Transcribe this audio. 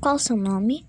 Qual o seu nome?